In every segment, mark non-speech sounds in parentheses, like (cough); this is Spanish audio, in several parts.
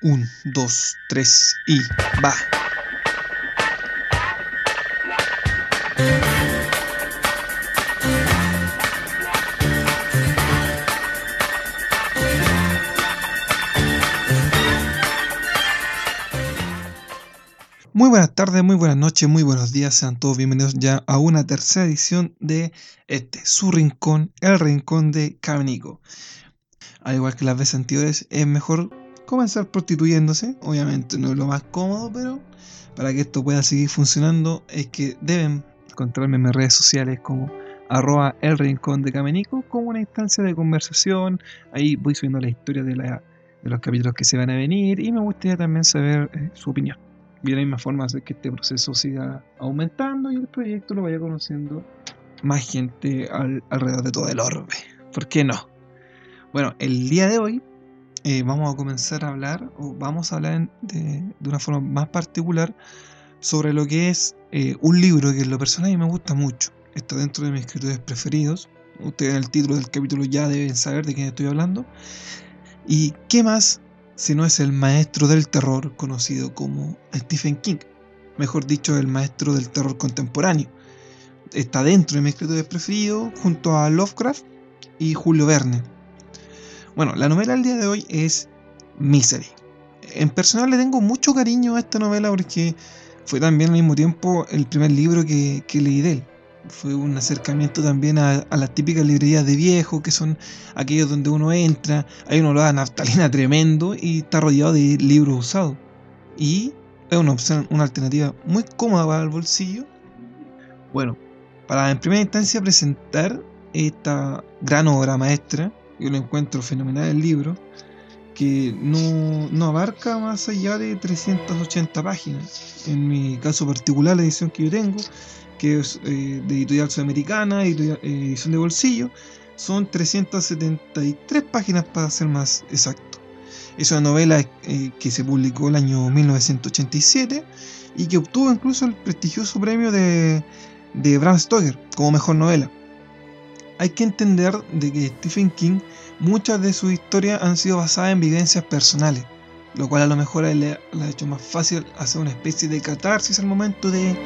Un, dos, tres y va. Muy buenas tardes, muy buenas noches, muy buenos días, sean todos bienvenidos ya a una tercera edición de este, su rincón, el rincón de Caminico. Al igual que las veces anteriores, es mejor comenzar prostituyéndose, obviamente no es lo más cómodo, pero para que esto pueda seguir funcionando es que deben encontrarme en mis redes sociales como arroba el rincón de Camenico como una instancia de conversación, ahí voy subiendo la historia de, la, de los capítulos que se van a venir y me gustaría también saber eh, su opinión y de la misma forma hacer que este proceso siga aumentando y el proyecto lo vaya conociendo más gente alrededor de todo el orbe. ¿Por qué no? Bueno, el día de hoy eh, vamos a comenzar a hablar, o vamos a hablar de, una forma más particular, sobre lo que es eh, un libro que en lo personal me gusta mucho. Está dentro de mis escritores preferidos. Ustedes en el título del capítulo ya deben saber de quién estoy hablando. ¿Y qué más si no es el maestro del terror conocido como Stephen King? Mejor dicho, el maestro del terror contemporáneo. Está dentro de mis escritores preferidos junto a Lovecraft y Julio Verne bueno, la novela del día de hoy es Misery. En personal le tengo mucho cariño a esta novela porque fue también al mismo tiempo el primer libro que, leí de él. Fue un acercamiento también a, las típicas librerías de viejo, que son aquellos donde uno entra, hay un olor a naftalina (laughs) tremendo y está rodeado de libros usados. Y es una opción, una alternativa muy cómoda para el bolsillo. Bueno, para en primera instancia presentar esta gran obra maestra, yo lo encuentro fenomenal el libro, que no, abarca más allá de 380 páginas. En mi caso particular, la edición que yo tengo, que es eh, de editorial sudamericana, eh, edición de bolsillo, son 373 páginas para ser más exacto. Es una novela eh, que se publicó el año 1987 y que obtuvo incluso el prestigioso premio de, de Bram Stoker como mejor novela hay que entender de que Stephen King, muchas de sus historias han sido basadas en vivencias personales, lo cual a lo mejor le, ha hecho más fácil hacer una especie de catarsis al momento de,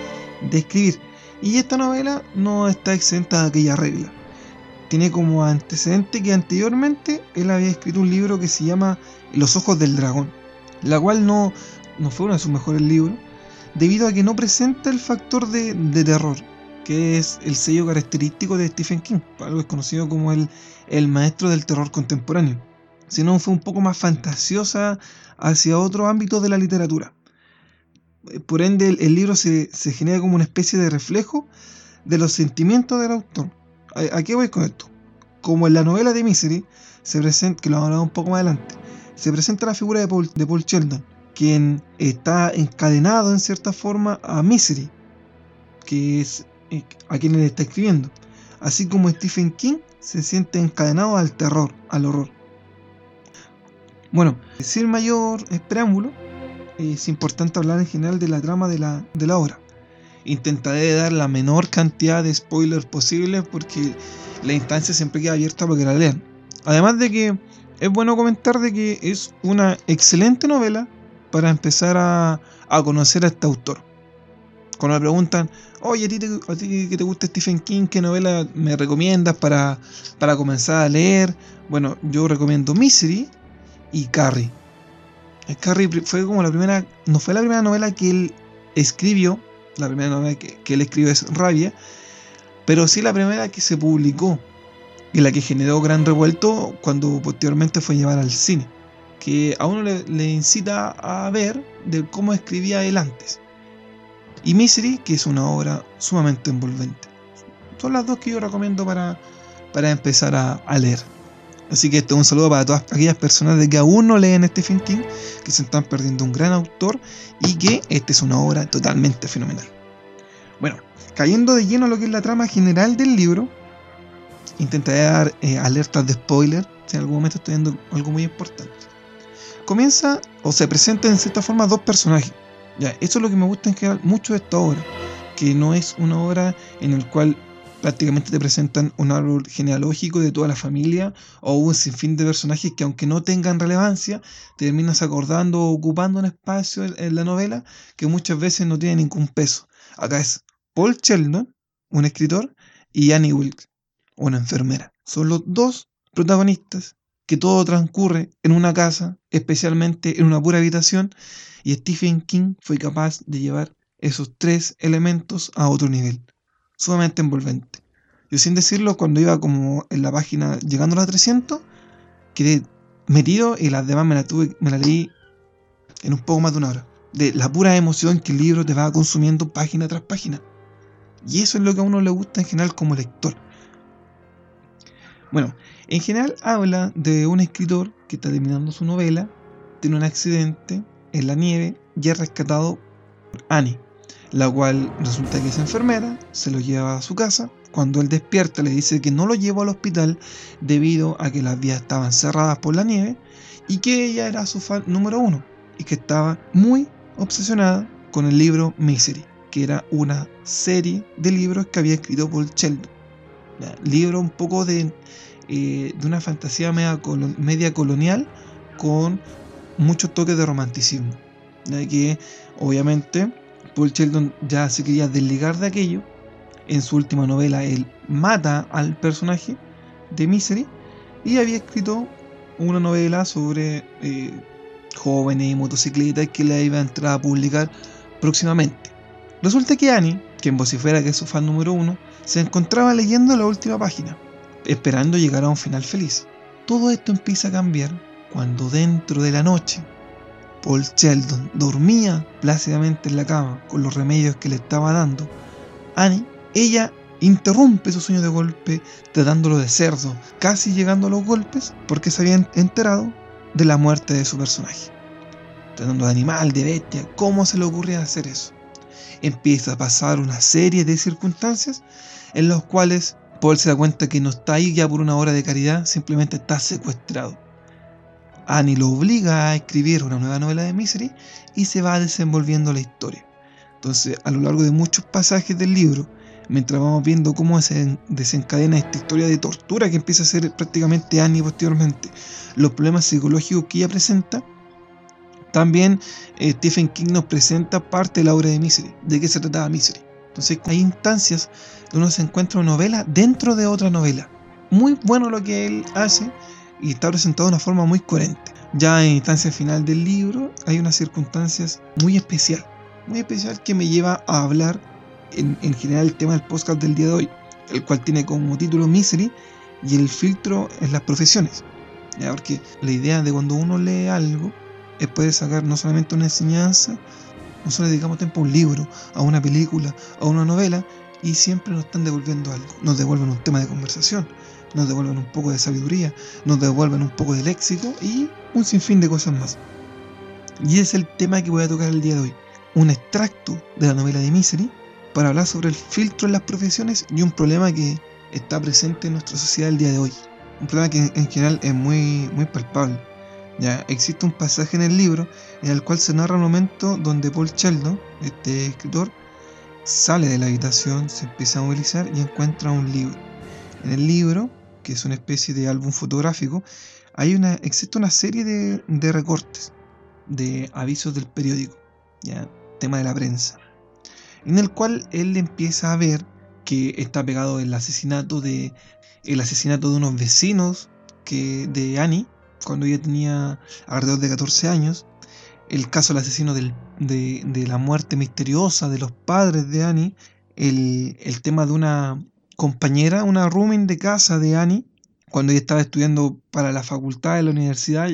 escribir. Y esta novela no está exenta de aquella regla. Tiene como antecedente que anteriormente él había escrito un libro que se llama Los ojos del dragón, la cual no, no fue uno de sus mejores libros, debido a que no presenta el factor de terror, que es el sello característico de Stephen King, algo es conocido como el, el maestro del terror contemporáneo, sino fue un poco más fantasiosa hacia otro ámbito de la literatura. Por ende, el, libro se, genera como una especie de reflejo de los sentimientos del autor. ¿A, qué voy con esto? Como en la novela de Misery, se presenta, que lo hablar un poco más adelante, se presenta la figura de Paul, de Paul Sheldon, quien está encadenado en cierta forma a Misery, que es a quien le está escribiendo, así como Stephen King se siente encadenado al terror, al horror. Bueno, sin mayor preámbulo, es importante hablar en general de la trama de la, de la obra. Intentaré dar la menor cantidad de spoilers posible porque la instancia siempre queda abierta para que la lean. Además de que es bueno comentar de que es una excelente novela para empezar a, a conocer a este autor. Cuando me preguntan, oye, ¿a ti, te, que te gusta Stephen King, qué novela me recomiendas para, para comenzar a leer? Bueno, yo recomiendo Misery y Carrie. Carrie fue como la primera, no fue la primera novela que él escribió, la primera novela que, que él escribió es Rabia, pero sí la primera que se publicó y la que generó gran revuelto cuando posteriormente fue llevar al cine, que a uno le, le incita a ver de cómo escribía él antes y Misery, que es una obra sumamente envolvente. Son las dos que yo recomiendo para, para empezar a, leer. Así que este es un saludo para todas aquellas personas que aún no leen Stephen King, que se están perdiendo un gran autor y que esta es una obra totalmente fenomenal. Bueno, cayendo de lleno a lo que es la trama general del libro, intentaré dar eh, alertas de spoiler si en algún momento estoy viendo algo muy importante. Comienza o se presenta en cierta forma dos personajes, ya, eso es lo que me gusta en general mucho de esta obra, que no es una obra en la cual prácticamente te presentan un árbol genealógico de toda la familia o un sinfín de personajes que aunque no tengan relevancia, te terminas acordando o ocupando un espacio en, la novela que muchas veces no tiene ningún peso. Acá es Paul Sheldon, un escritor, y Annie Wilkes, una enfermera. Son los dos protagonistas que todo transcurre en una casa, especialmente en una pura habitación, y Stephen King fue capaz de llevar esos tres elementos a otro nivel, sumamente envolvente. Yo sin decirlo, cuando iba como en la página llegando a las 300, quedé metido y las demás me la, tuve, me la leí en un poco más de una hora. De la pura emoción que el libro te va consumiendo página tras página. Y eso es lo que a uno le gusta en general como lector. Bueno, en general habla de un escritor que está terminando su novela, tiene un accidente en la nieve y es rescatado por Annie, la cual resulta que es enfermera, se lo lleva a su casa. Cuando él despierta le dice que no lo llevó al hospital debido a que las vías estaban cerradas por la nieve y que ella era su fan número uno y que estaba muy obsesionada con el libro Misery, que era una serie de libros que había escrito Paul Sheldon. Libro un poco de eh, de una fantasía media, colonial con muchos toques de romanticismo. De que obviamente Paul Sheldon ya se quería desligar de aquello. En su última novela él mata al personaje de Misery y había escrito una novela sobre eh, jóvenes y motocicletas que la iba a entrar a publicar próximamente. Resulta que Annie, quien vocifera que es su fan número uno, se encontraba leyendo la última página esperando llegar a un final feliz. Todo esto empieza a cambiar cuando dentro de la noche Paul Sheldon dormía plácidamente en la cama con los remedios que le estaba dando. Annie, ella interrumpe su sueño de golpe tratándolo de cerdo, casi llegando a los golpes porque se había enterado de la muerte de su personaje. Tratando de animal, de bestia, ¿cómo se le ocurría hacer eso? Empieza a pasar una serie de circunstancias en las cuales Paul se da cuenta que no está ahí ya por una hora de caridad, simplemente está secuestrado. Annie lo obliga a escribir una nueva novela de Misery y se va desenvolviendo la historia. Entonces, a lo largo de muchos pasajes del libro, mientras vamos viendo cómo se desencadena esta historia de tortura que empieza a ser prácticamente Annie posteriormente, los problemas psicológicos que ella presenta, también eh, Stephen King nos presenta parte de la obra de Misery, de qué se trataba Misery. Entonces hay instancias donde uno se encuentra una novela dentro de otra novela. Muy bueno lo que él hace y está presentado de una forma muy coherente. Ya en instancia final del libro hay unas circunstancias muy especial, muy especial que me lleva a hablar en, general el tema del podcast del día de hoy, el cual tiene como título Misery y el filtro en las profesiones. Porque la idea de cuando uno lee algo es poder sacar no solamente una enseñanza, nosotros dedicamos tiempo a un libro, a una película, a una novela y siempre nos están devolviendo algo. Nos devuelven un tema de conversación, nos devuelven un poco de sabiduría, nos devuelven un poco de léxico y un sinfín de cosas más. Y es el tema que voy a tocar el día de hoy. Un extracto de la novela de Misery para hablar sobre el filtro en las profesiones y un problema que está presente en nuestra sociedad el día de hoy. Un problema que en general es muy, muy palpable ya existe un pasaje en el libro en el cual se narra un momento donde Paul Sheldon, este escritor, sale de la habitación, se empieza a movilizar y encuentra un libro. En el libro, que es una especie de álbum fotográfico, hay una, existe una serie de, de recortes de avisos del periódico, ¿ya? tema de la prensa, en el cual él empieza a ver que está pegado el asesinato de el asesinato de unos vecinos que de Annie cuando ella tenía alrededor de 14 años, el caso del asesino de, la muerte misteriosa de los padres de Annie, el, tema de una compañera, una rooming de casa de Annie, cuando ella estaba estudiando para la facultad de la universidad,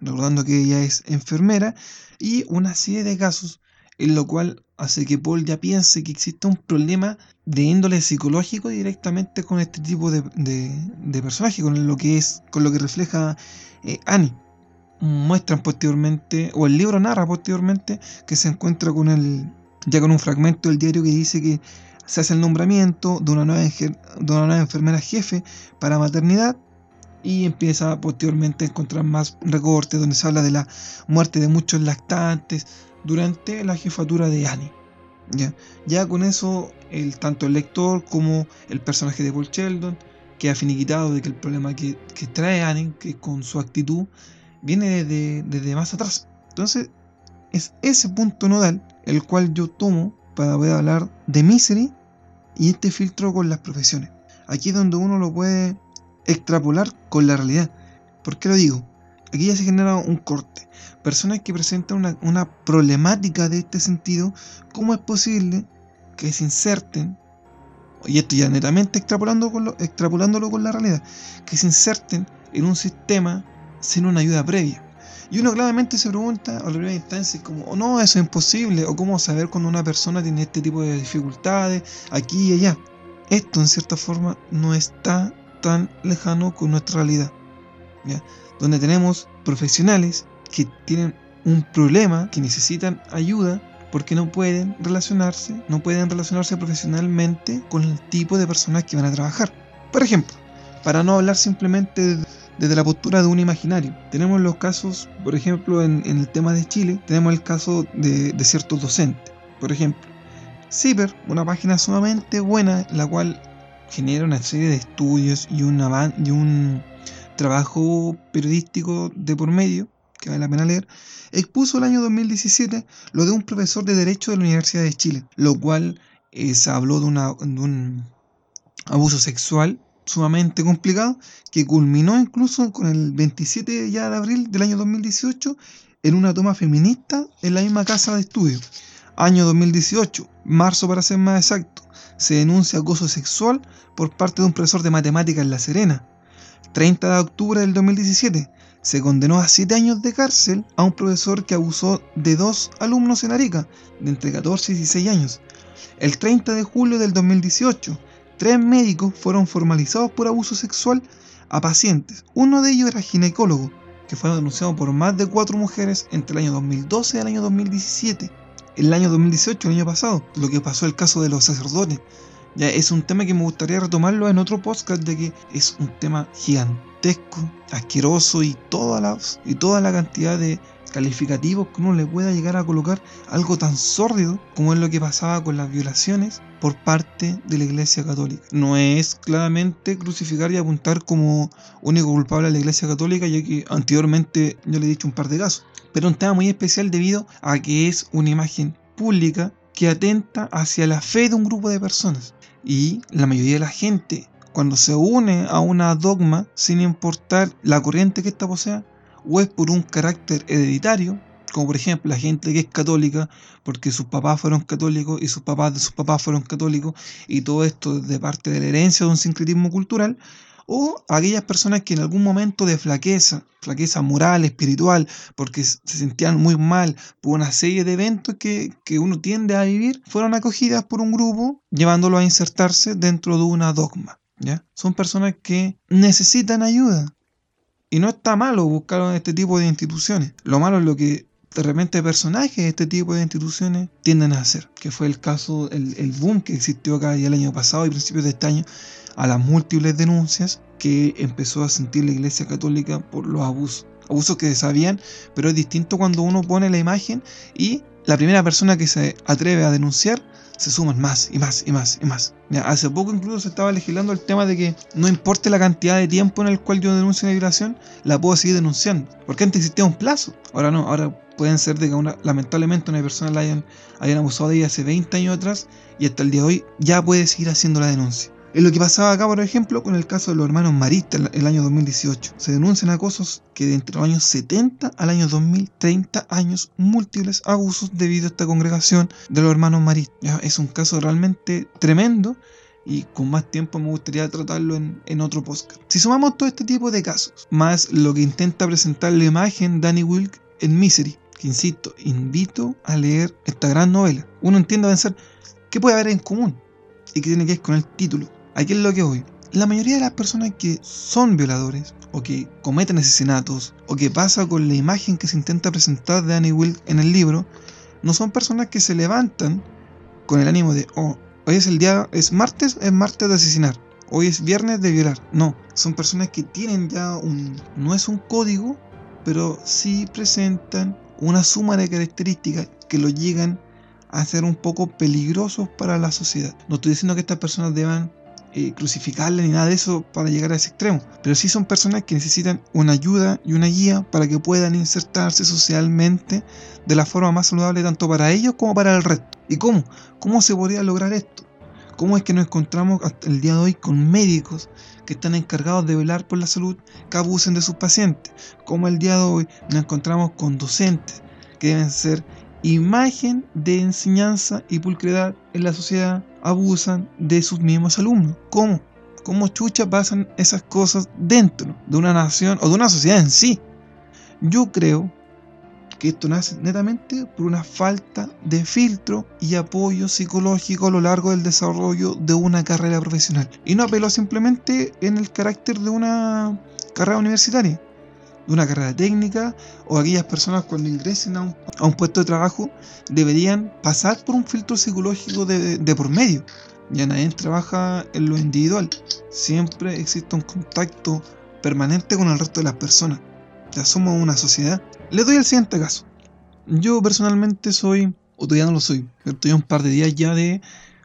recordando que ella es enfermera, y una serie de casos en lo cual hace que Paul ya piense que existe un problema de índole psicológico directamente con este tipo de, de, personaje, con lo que es, con lo que refleja eh, Annie. Muestran posteriormente, o el libro narra posteriormente, que se encuentra con el, ya con un fragmento del diario que dice que se hace el nombramiento de una nueva, de una nueva enfermera jefe para maternidad y empieza posteriormente a encontrar más recortes donde se habla de la muerte de muchos lactantes, durante la jefatura de Annie. ¿ya? ya con eso, el, tanto el lector como el personaje de Paul Sheldon queda finiquitado de que el problema que, que trae Annie, que con su actitud, viene desde, desde más atrás. Entonces, es ese punto nodal el cual yo tomo para poder hablar de Misery y este filtro con las profesiones. Aquí es donde uno lo puede extrapolar con la realidad. ¿Por qué lo digo? Aquí ya se genera un corte. Personas que presentan una, problemática de este sentido, ¿cómo es posible que se inserten, y esto ya netamente extrapolando extrapolándolo con la realidad, que se inserten en un sistema sin una ayuda previa? Y uno claramente se pregunta a la primera instancia como, oh, no, eso es imposible, o cómo saber cuando una persona tiene este tipo de dificultades aquí y allá. Esto en cierta forma no está tan lejano con nuestra realidad. ¿ya? Donde tenemos profesionales que tienen un problema, que necesitan ayuda porque no pueden relacionarse, no pueden relacionarse profesionalmente con el tipo de personas que van a trabajar. Por ejemplo, para no hablar simplemente desde la postura de un imaginario. Tenemos los casos, por ejemplo, en, el tema de Chile, tenemos el caso de, ciertos docentes. Por ejemplo, Ciber, una página sumamente buena, la cual genera una serie de estudios y, una, y un trabajo periodístico de por medio, que vale la pena leer, expuso el año 2017 lo de un profesor de Derecho de la Universidad de Chile, lo cual eh, se habló de, una, un abuso sexual sumamente complicado que culminó incluso con el 27 ya de abril del año 2018 en una toma feminista en la misma casa de estudio. Año 2018, marzo para ser más exacto, se denuncia acoso sexual por parte de un profesor de matemáticas en La Serena. 30 de octubre del 2017, se condenó a 7 años de cárcel a un profesor que abusó de dos alumnos en Arica, de entre 14 y 16 años. El 30 de julio del 2018, Tres médicos fueron formalizados por abuso sexual a pacientes. Uno de ellos era ginecólogo, que fue denunciado por más de cuatro mujeres entre el año 2012 y el año 2017. El año 2018, el año pasado, lo que pasó el caso de los sacerdotes. Es un tema que me gustaría retomarlo en otro podcast de que es un tema gigantesco, asqueroso y toda la, y toda la cantidad de calificativos que uno le pueda llegar a colocar algo tan sórdido como es lo que pasaba con las violaciones por parte de la Iglesia Católica. No es claramente crucificar y apuntar como único culpable a la Iglesia Católica, ya que anteriormente yo le he dicho un par de casos, pero un tema muy especial debido a que es una imagen pública que atenta hacia la fe de un grupo de personas. Y la mayoría de la gente, cuando se une a una dogma, sin importar la corriente que ésta posea, o es por un carácter hereditario, como por ejemplo la gente que es católica porque sus papás fueron católicos y sus papás de sus papás fueron católicos y todo esto de parte de la herencia de un sincretismo cultural, o aquellas personas que en algún momento de flaqueza, flaqueza moral, espiritual, porque se sentían muy mal por una serie de eventos que, que uno tiende a vivir, fueron acogidas por un grupo llevándolo a insertarse dentro de una dogma. ¿ya? Son personas que necesitan ayuda, y no está malo buscar este tipo de instituciones. Lo malo es lo que de repente personajes de este tipo de instituciones tienden a hacer, que fue el caso, el, el boom que existió acá ya el año pasado y principios de este año, a las múltiples denuncias que empezó a sentir la Iglesia Católica por los abusos. Abusos que sabían, pero es distinto cuando uno pone la imagen y la primera persona que se atreve a denunciar se suman más y más y más y más. hace poco incluso se estaba legislando el tema de que no importe la cantidad de tiempo en el cual yo denuncio una violación, la puedo seguir denunciando. Porque antes existía un plazo. Ahora no, ahora pueden ser de que lamentablemente una persona la hayan, abusado de ella hace 20 años atrás y hasta el día de hoy ya puede seguir haciendo la denuncia. Es lo que pasaba acá, por ejemplo, con el caso de los hermanos Marista el año 2018. Se denuncian acosos que de entre los años 70 al año 2030 años múltiples abusos debido a esta congregación de los hermanos Marista. Es un caso realmente tremendo y con más tiempo me gustaría tratarlo en, en, otro podcast. Si sumamos todo este tipo de casos, más lo que intenta presentar la imagen Danny Wilk en Misery, insisto, invito a leer esta gran novela, uno entiende a pensar qué puede haber en común y qué tiene que ver con el título. Aquí es lo que voy. La mayoría de las personas que son violadores o que cometen asesinatos o que pasa con la imagen que se intenta presentar de Annie Wilk en el libro, no son personas que se levantan con el ánimo de, oh, hoy es el día, es martes, es martes de asesinar, hoy es viernes de violar. No, son personas que tienen ya un, no es un código, pero sí presentan una suma de características que lo llegan a ser un poco peligrosos para la sociedad. No estoy diciendo que estas personas deban eh, crucificarle ni nada de eso para llegar a ese extremo, pero sí son personas que necesitan una ayuda y una guía para que puedan insertarse socialmente de la forma más saludable tanto para ellos como para el resto. ¿Y cómo? ¿Cómo se podría lograr esto? ¿Cómo es que nos encontramos hasta el día de hoy con médicos que están encargados de velar por la salud que abusen de sus pacientes? ¿Cómo el día de hoy nos encontramos con docentes que deben ser imagen de enseñanza y pulcredad en la sociedad abusan de sus mismos alumnos. ¿Cómo? ¿Cómo chucha pasan esas cosas dentro de una nación o de una sociedad en sí? Yo creo que esto nace netamente por una falta de filtro y apoyo psicológico a lo largo del desarrollo de una carrera profesional. Y no apelo simplemente en el carácter de una carrera universitaria, de una carrera técnica o aquellas personas cuando ingresen a un, puesto de trabajo deberían pasar por un filtro psicológico de, de por medio. Ya nadie trabaja en lo individual, siempre existe un contacto permanente con el resto de las personas. Ya somos una sociedad. Le doy el siguiente caso. Yo personalmente soy, o todavía no lo soy, pero estoy un par de días ya de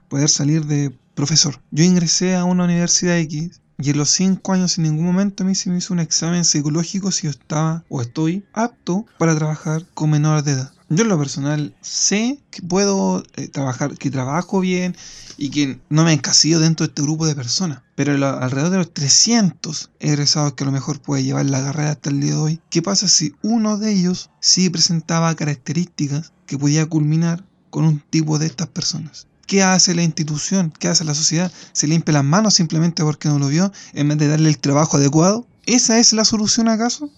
poder salir de profesor. Yo ingresé a una universidad X y en los cinco años en ningún momento a mí se me hizo un examen psicológico si yo estaba o estoy apto para trabajar con menores de edad. Yo en lo personal sé que puedo eh, trabajar, que trabajo bien y que no me encasillo dentro de este grupo de personas. Pero alrededor de los 300 egresados que a lo mejor puede llevar la carrera hasta el día de hoy, ¿qué pasa si uno de ellos sí presentaba características que podía culminar con un tipo de estas personas? ¿Qué hace la institución? ¿Qué hace la sociedad? ¿Se limpia las manos simplemente porque no lo vio en vez de darle el trabajo adecuado? ¿Esa es la solución acaso?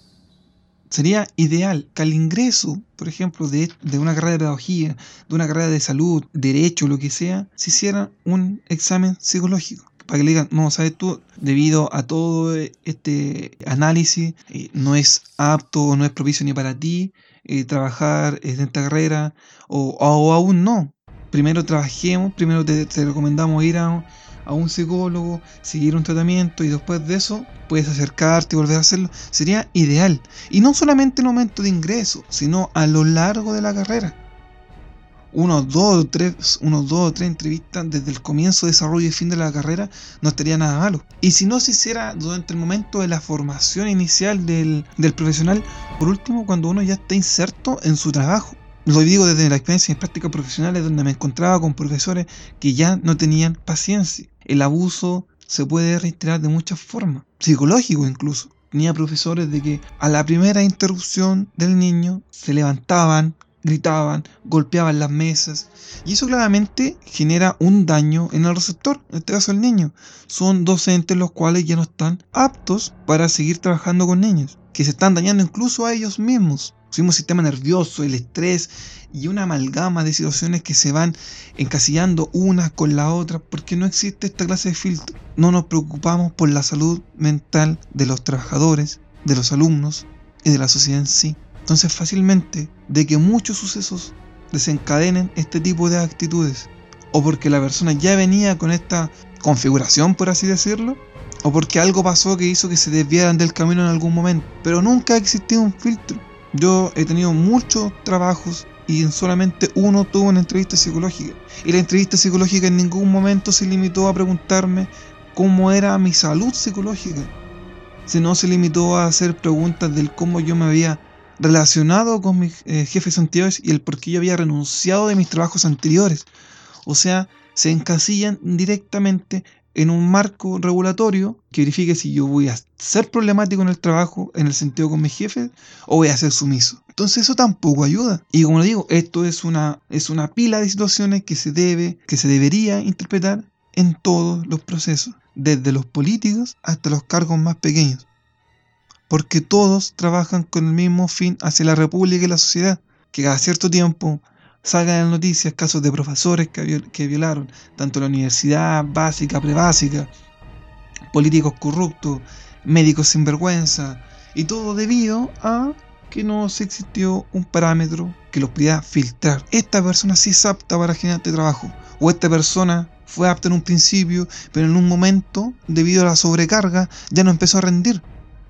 Sería ideal que al ingreso, por ejemplo, de, una carrera de pedagogía, de una carrera de salud, derecho, lo que sea, se hiciera un examen psicológico. Para que le digan, no, sabes tú, debido a todo este análisis, eh, no es apto no es propicio ni para ti eh, trabajar en esta carrera, o, o aún no, primero trabajemos, primero te, recomendamos ir a, un psicólogo, seguir un tratamiento y después de eso puedes acercarte y volver a hacerlo. Sería ideal. Y no solamente en el momento de ingreso, sino a lo largo de la carrera. Unos dos o tres, unos dos o tres entrevistas desde el comienzo, desarrollo y fin de la carrera no estaría nada malo. Y si no se hiciera durante el momento de la formación inicial del, del profesional, por último, cuando uno ya está inserto en su trabajo. Lo digo desde la experiencia en prácticas profesionales donde me encontraba con profesores que ya no tenían paciencia. El abuso se puede reiterar de muchas formas, psicológico incluso. Tenía profesores de que a la primera interrupción del niño se levantaban, gritaban, golpeaban las mesas. Y eso claramente genera un daño en el receptor, en este caso el niño. Son docentes los cuales ya no están aptos para seguir trabajando con niños, que se están dañando incluso a ellos mismos su mismo sistema nervioso, el estrés y una amalgama de situaciones que se van encasillando una con la otra porque no existe esta clase de filtro. No nos preocupamos por la salud mental de los trabajadores, de los alumnos y de la sociedad en sí. Entonces fácilmente de que muchos sucesos desencadenen este tipo de actitudes o porque la persona ya venía con esta configuración por así decirlo o porque algo pasó que hizo que se desviaran del camino en algún momento pero nunca ha existido un filtro yo he tenido muchos trabajos y en solamente uno tuve una entrevista psicológica. Y la entrevista psicológica en ningún momento se limitó a preguntarme cómo era mi salud psicológica, sino se limitó a hacer preguntas del cómo yo me había relacionado con mis eh, jefes anteriores y el por qué yo había renunciado de mis trabajos anteriores. O sea, se encasillan directamente en un marco regulatorio que verifique si yo voy a ser problemático en el trabajo, en el sentido con mi jefe, o voy a ser sumiso. Entonces eso tampoco ayuda. Y como digo, esto es una, es una pila de situaciones que se debe, que se debería interpretar en todos los procesos, desde los políticos hasta los cargos más pequeños. Porque todos trabajan con el mismo fin hacia la república y la sociedad, que cada cierto tiempo salgan en las noticias casos de profesores que, violaron tanto la universidad básica, prebásica, políticos corruptos, médicos sin vergüenza, y todo debido a que no se existió un parámetro que los pudiera filtrar. Esta persona sí es apta para generar este trabajo, o esta persona fue apta en un principio, pero en un momento, debido a la sobrecarga, ya no empezó a rendir.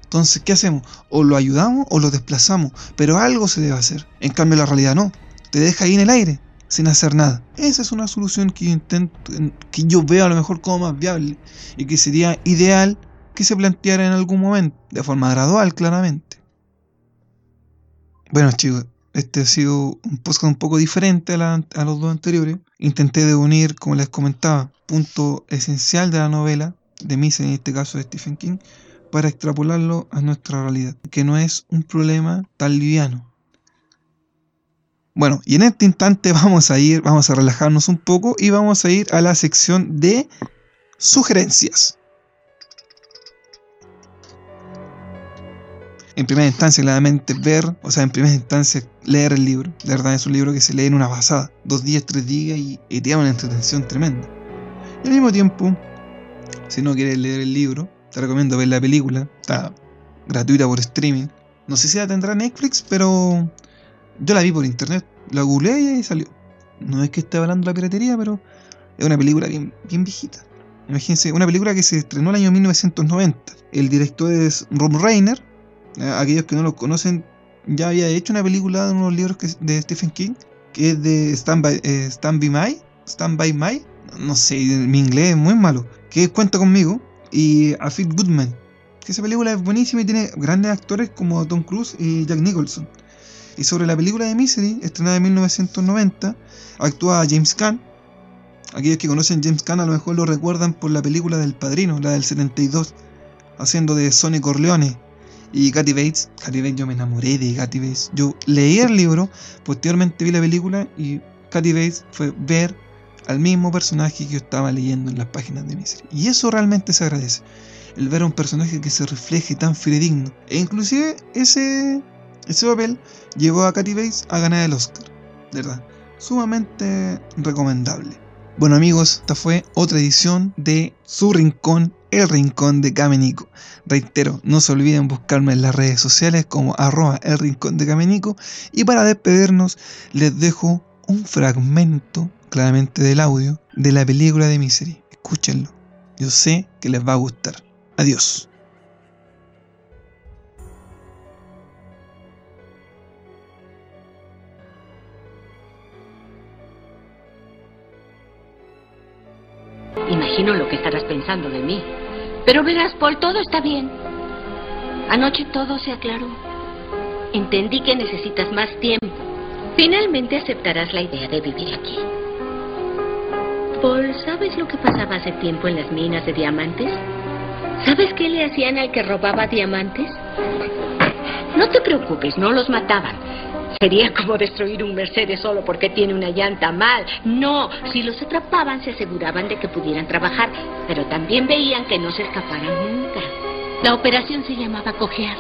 Entonces, ¿qué hacemos? O lo ayudamos o lo desplazamos, pero algo se debe hacer. En cambio, la realidad no te deja ahí en el aire. sin hacer nada. Esa es una solución que yo intento, que yo veo a lo mejor como más viable y que sería ideal que se planteara en algún momento, de forma gradual, claramente. Bueno, chicos, este ha sido un podcast un poco diferente a, a los dos anteriores. Intenté de unir, como les comentaba, punto esencial de la novela, de Misery, en este caso de Stephen King, para extrapolarlo a nuestra realidad, que no es un problema tan liviano. Bueno, y en este instante (laughs) vamos a ir, vamos a relajarnos un poco y vamos a ir a la sección de sugerencias. En primera instancia, claramente ver, o sea, en primera instancia, leer el libro. De verdad, es un libro que se lee en una pasada, dos días, tres días y, te da una entretención tremenda. Y al mismo tiempo, si no quieres leer el libro, te recomiendo ver la película. Está gratuita por streaming. No sé si la tendrá Netflix, pero yo la vi por internet. La googleé y ahí salió. No es que esté hablando de la piratería, pero es una película bien, bien viejita. Imagínense, una película que se estrenó el año 1990. El director es Rob Reiner. Aquellos que no lo conocen, ya había hecho una película de unos libros de Stephen King, que es de Stand By, eh, Stand By My. Stand By My. No sé, mi inglés es muy malo. Que Cuenta conmigo y A Goodman. Que esa película es buenísima y tiene grandes actores como Tom Cruise y Jack Nicholson. Y sobre la película de Misery, estrenada en 1990, actúa James Caan. Aquellos que conocen James Caan a lo mejor lo recuerdan por la película del Padrino, la del 72, haciendo de Sonny Corleone. Y Katy Bates, Katy Bates, yo me enamoré de Katy Bates. Yo leí el libro, posteriormente vi la película y Katy Bates fue ver al mismo personaje que yo estaba leyendo en las páginas de Misery. Y eso realmente se agradece. El ver a un personaje que se refleje tan fidedigno. E inclusive ese, ese papel llevó a Katy Bates a ganar el Oscar. De verdad. Sumamente recomendable. Bueno amigos, esta fue otra edición de Su Rincón, el Rincón de Camenico. Reitero, no se olviden buscarme en las redes sociales como arroba el Rincón de Camenico. Y para despedirnos les dejo un fragmento claramente del audio, de la película de Misery. Escúchenlo. Yo sé que les va a gustar. Adiós. Imagino lo que estarás pensando de mí. Pero verás, Paul, todo está bien. Anoche todo se aclaró. Entendí que necesitas más tiempo. Finalmente aceptarás la idea de vivir aquí. Paul, ¿sabes lo que pasaba hace tiempo en las minas de diamantes? ¿Sabes qué le hacían al que robaba diamantes? No te preocupes, no los mataban. Sería como destruir un Mercedes solo porque tiene una llanta mal. No, si los atrapaban se aseguraban de que pudieran trabajar, pero también veían que no se escaparan nunca. La operación se llamaba cojear.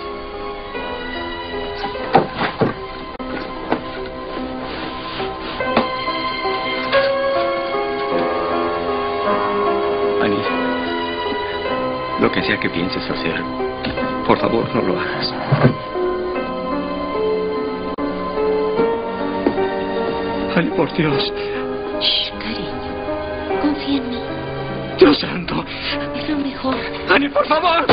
Lo que sea que pienses hacer, por favor no lo hagas. Por Dios. Shh, cariño. Confía en mí. Dios santo. Es lo mejor. Annie, por favor.